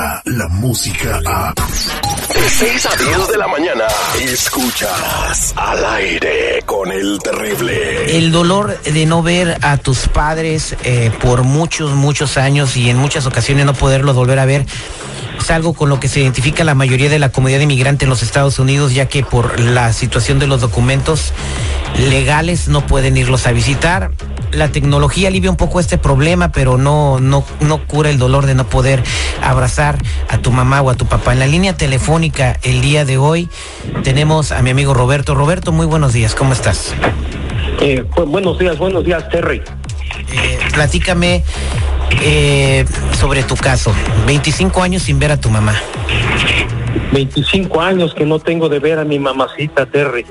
llega la música a... De 6 a 10 de la mañana, escuchas al aire con el terrible. El dolor de no ver a tus padres eh, por muchos, muchos años y en muchas ocasiones no poderlos volver a ver es algo con lo que se identifica la mayoría de la comunidad inmigrante en los Estados Unidos, ya que por la situación de los documentos legales no pueden irlos a visitar. La tecnología alivia un poco este problema, pero no, no, no cura el dolor de no poder abrazar a tu mamá o a tu papá. En la línea telefónica el día de hoy tenemos a mi amigo Roberto. Roberto, muy buenos días, ¿cómo estás? Eh, pues, buenos días, buenos días, Terry. Eh, platícame eh, sobre tu caso. 25 años sin ver a tu mamá. 25 años que no tengo de ver a mi mamacita, Terry.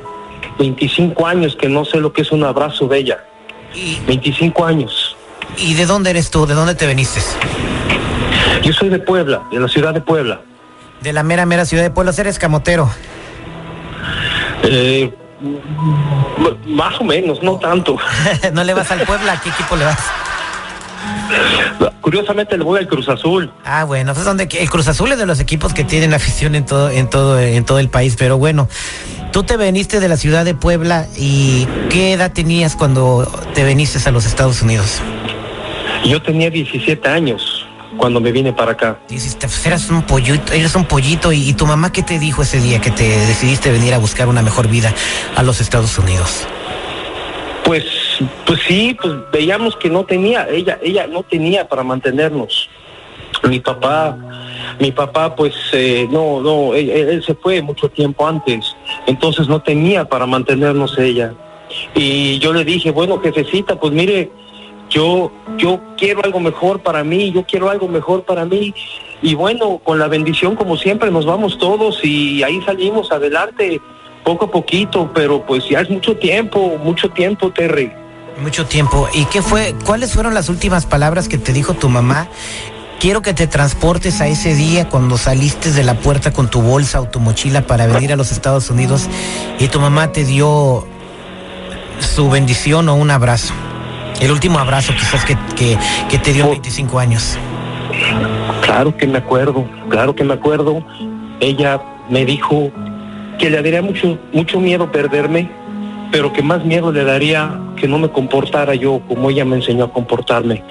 25 años que no sé lo que es un abrazo de ella. 25 años. ¿Y de dónde eres tú? ¿De dónde te veniste? Yo soy de Puebla, de la ciudad de Puebla. De la mera, mera ciudad de Puebla. ¿Eres camotero? Eh, más o menos, no tanto. ¿No le vas al Puebla? ¿A qué equipo le vas? Curiosamente le voy al Cruz Azul. Ah, bueno, pues donde el Cruz Azul es de los equipos que tienen afición en todo, en todo, en todo el país. Pero bueno, tú te veniste de la ciudad de Puebla y ¿qué edad tenías cuando te veniste a los Estados Unidos? Yo tenía 17 años cuando me vine para acá. pues eras un pollito, eres un pollito y, y tu mamá qué te dijo ese día que te decidiste venir a buscar una mejor vida a los Estados Unidos? Pues, pues sí, pues veíamos que no tenía, ella, ella no tenía para mantenernos. Mi papá, mi papá, pues eh, no, no, él, él se fue mucho tiempo antes, entonces no tenía para mantenernos ella. Y yo le dije, bueno, jefecita, pues mire, yo, yo quiero algo mejor para mí, yo quiero algo mejor para mí. Y bueno, con la bendición, como siempre, nos vamos todos y ahí salimos adelante poco a poquito, pero pues ya es mucho tiempo, mucho tiempo, Terry. Mucho tiempo. ¿Y qué fue? ¿Cuáles fueron las últimas palabras que te dijo tu mamá? Quiero que te transportes a ese día cuando saliste de la puerta con tu bolsa o tu mochila para venir a los Estados Unidos y tu mamá te dio su bendición o un abrazo. El último abrazo quizás que, que, que te dio 25 años. Claro que me acuerdo, claro que me acuerdo. Ella me dijo que le daría mucho, mucho miedo perderme, pero que más miedo le daría que no me comportara yo como ella me enseñó a comportarme.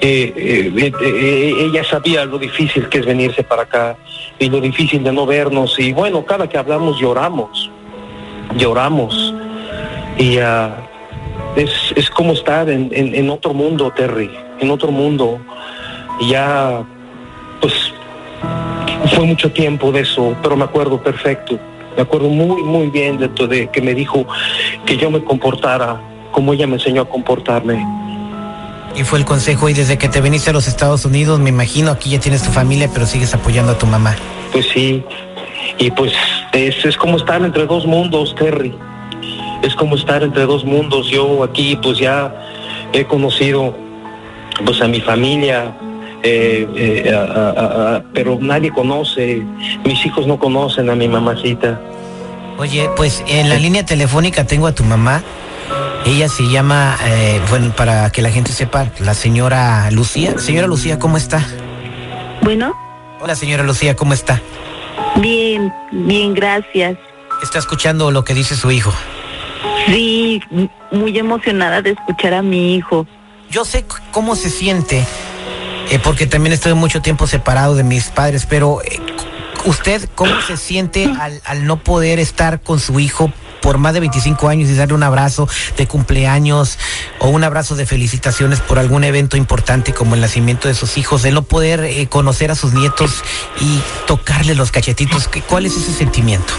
Eh, eh, eh, ella sabía lo difícil que es venirse para acá y lo difícil de no vernos y bueno, cada que hablamos lloramos, lloramos y uh, es, es, como estar en, en, otro mundo, Terry, en otro mundo. Ya, pues, fue mucho tiempo de eso, pero me acuerdo perfecto. Me acuerdo muy, muy bien de, de que me dijo que yo me comportara como ella me enseñó a comportarme. Y fue el consejo, y desde que te viniste a los Estados Unidos, me imagino, aquí ya tienes tu familia, pero sigues apoyando a tu mamá. Pues sí, y pues es, es como estar entre dos mundos, Terry. Es como estar entre dos mundos. Yo aquí pues ya he conocido pues a mi familia, eh, eh, a, a, a, pero nadie conoce, mis hijos no conocen a mi mamacita. Oye, pues en la línea telefónica tengo a tu mamá. Ella se llama, eh, bueno, para que la gente sepa, la señora Lucía. Señora Lucía, ¿cómo está? Bueno. Hola, señora Lucía, ¿cómo está? Bien, bien, gracias. ¿Está escuchando lo que dice su hijo? Sí, muy emocionada de escuchar a mi hijo. Yo sé cómo se siente, eh, porque también estoy mucho tiempo separado de mis padres, pero eh, ¿usted cómo se siente al, al no poder estar con su hijo por más de 25 años y darle un abrazo de cumpleaños o un abrazo de felicitaciones por algún evento importante como el nacimiento de sus hijos, de no poder eh, conocer a sus nietos y tocarle los cachetitos. ¿Cuál es ese sentimiento?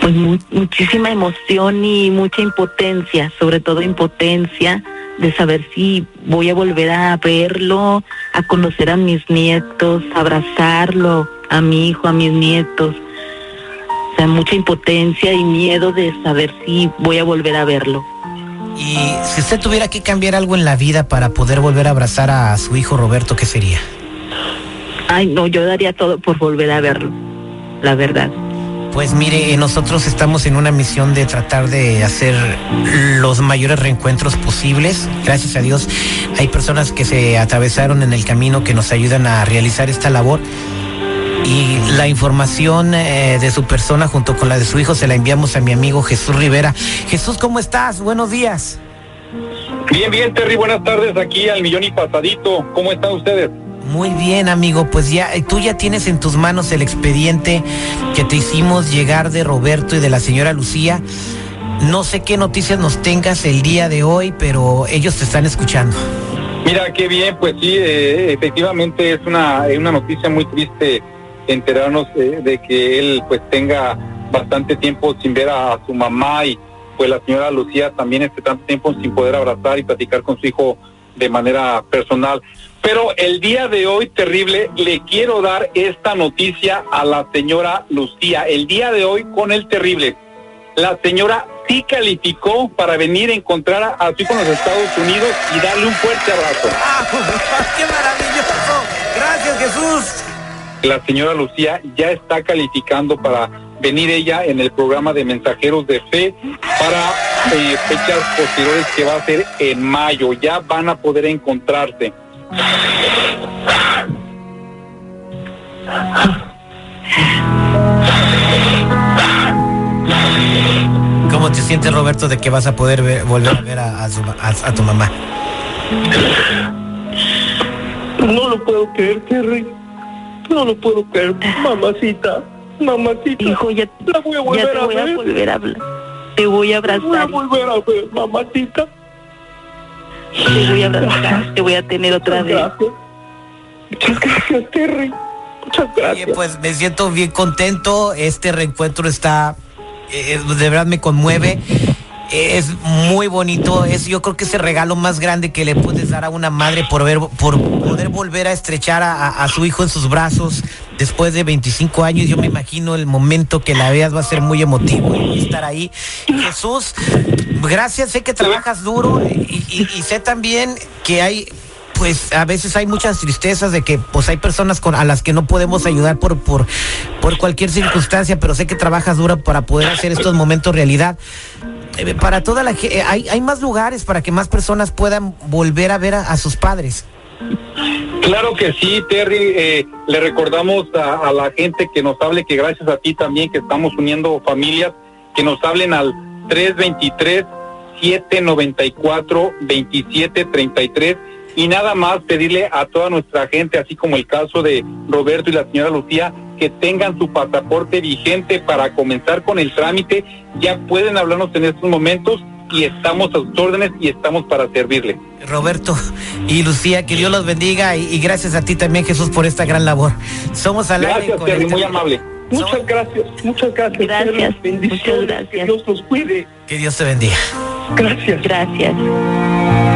Pues mu muchísima emoción y mucha impotencia, sobre todo impotencia de saber si voy a volver a verlo, a conocer a mis nietos, abrazarlo, a mi hijo, a mis nietos. O sea, mucha impotencia y miedo de saber si voy a volver a verlo. Y si usted tuviera que cambiar algo en la vida para poder volver a abrazar a su hijo Roberto, ¿qué sería? Ay, no, yo daría todo por volver a verlo, la verdad. Pues mire, eh, nosotros estamos en una misión de tratar de hacer los mayores reencuentros posibles. Gracias a Dios hay personas que se atravesaron en el camino que nos ayudan a realizar esta labor. Y la información eh, de su persona junto con la de su hijo se la enviamos a mi amigo Jesús Rivera. Jesús, ¿cómo estás? Buenos días. Bien, bien, Terry, buenas tardes aquí al millón y pasadito. ¿Cómo están ustedes? Muy bien, amigo. Pues ya, eh, tú ya tienes en tus manos el expediente que te hicimos llegar de Roberto y de la señora Lucía. No sé qué noticias nos tengas el día de hoy, pero ellos te están escuchando. Mira, qué bien, pues sí, eh, efectivamente es una, una noticia muy triste enterarnos eh, de que él pues tenga bastante tiempo sin ver a, su mamá y pues la señora Lucía también este tanto tiempo sin poder abrazar y platicar con su hijo de manera personal. Pero el día de hoy, terrible, le quiero dar esta noticia a la señora Lucía. El día de hoy con el terrible. La señora sí calificó para venir a encontrar a, su hijo en los Estados Unidos y darle un fuerte abrazo. ¡Ah, ¡Qué maravilloso! Gracias, Jesús. La señora Lucía ya está calificando para venir ella en el programa de mensajeros de fe para eh, fechas posteriores que va a ser en mayo. Ya van a poder encontrarse. ¿Cómo te sientes, Roberto, de que vas a poder volver a ver a, tu mamá? No lo puedo creer, Terry. No lo puedo creer, mamacita. Mamacita. Hijo, ya, la voy a volver te voy a, volver a hablar. Te voy a abrazar. voy a volver a ver, mamacita. Te voy a abrazar, te voy a tener otra vez. Muchas gracias, Terry. Muchas gracias. pues me siento bien contento. Este reencuentro está, eh, de verdad me conmueve. Es muy bonito, es yo creo que es el regalo más grande que le puedes dar a una madre por ver, por poder volver a estrechar a, su hijo en sus brazos después de 25 años. Yo me imagino el momento que la veas va a ser muy emotivo estar ahí. Jesús, gracias, sé que trabajas duro y sé también que hay pues a veces hay muchas tristezas de que pues hay personas con, a las que no podemos ayudar por, por, por cualquier circunstancia, pero sé que trabajas duro para poder hacer estos momentos realidad. Eh, para toda la gente, hay, hay más lugares para que más personas puedan volver a ver a, sus padres. Claro que sí, Terry. Eh, le recordamos a, a, la gente que nos hable, que gracias a ti también, que estamos uniendo familias, que nos hablen al 323 794 2733 y nada más pedirle a toda nuestra gente, así como el caso de Roberto y la señora Lucía, que tengan su pasaporte vigente para comenzar con el trámite. Ya pueden hablarnos en estos momentos y estamos a sus órdenes y estamos para servirle. Roberto y Lucía, que Dios los bendiga y, gracias a ti también Jesús por esta gran labor. Somos al Gracias, Terry, muy amable. Muchas gracias, muchas gracias. Gracias, bendiciones, gracias. que Dios los cuide. Que Dios te bendiga. Gracias. Gracias.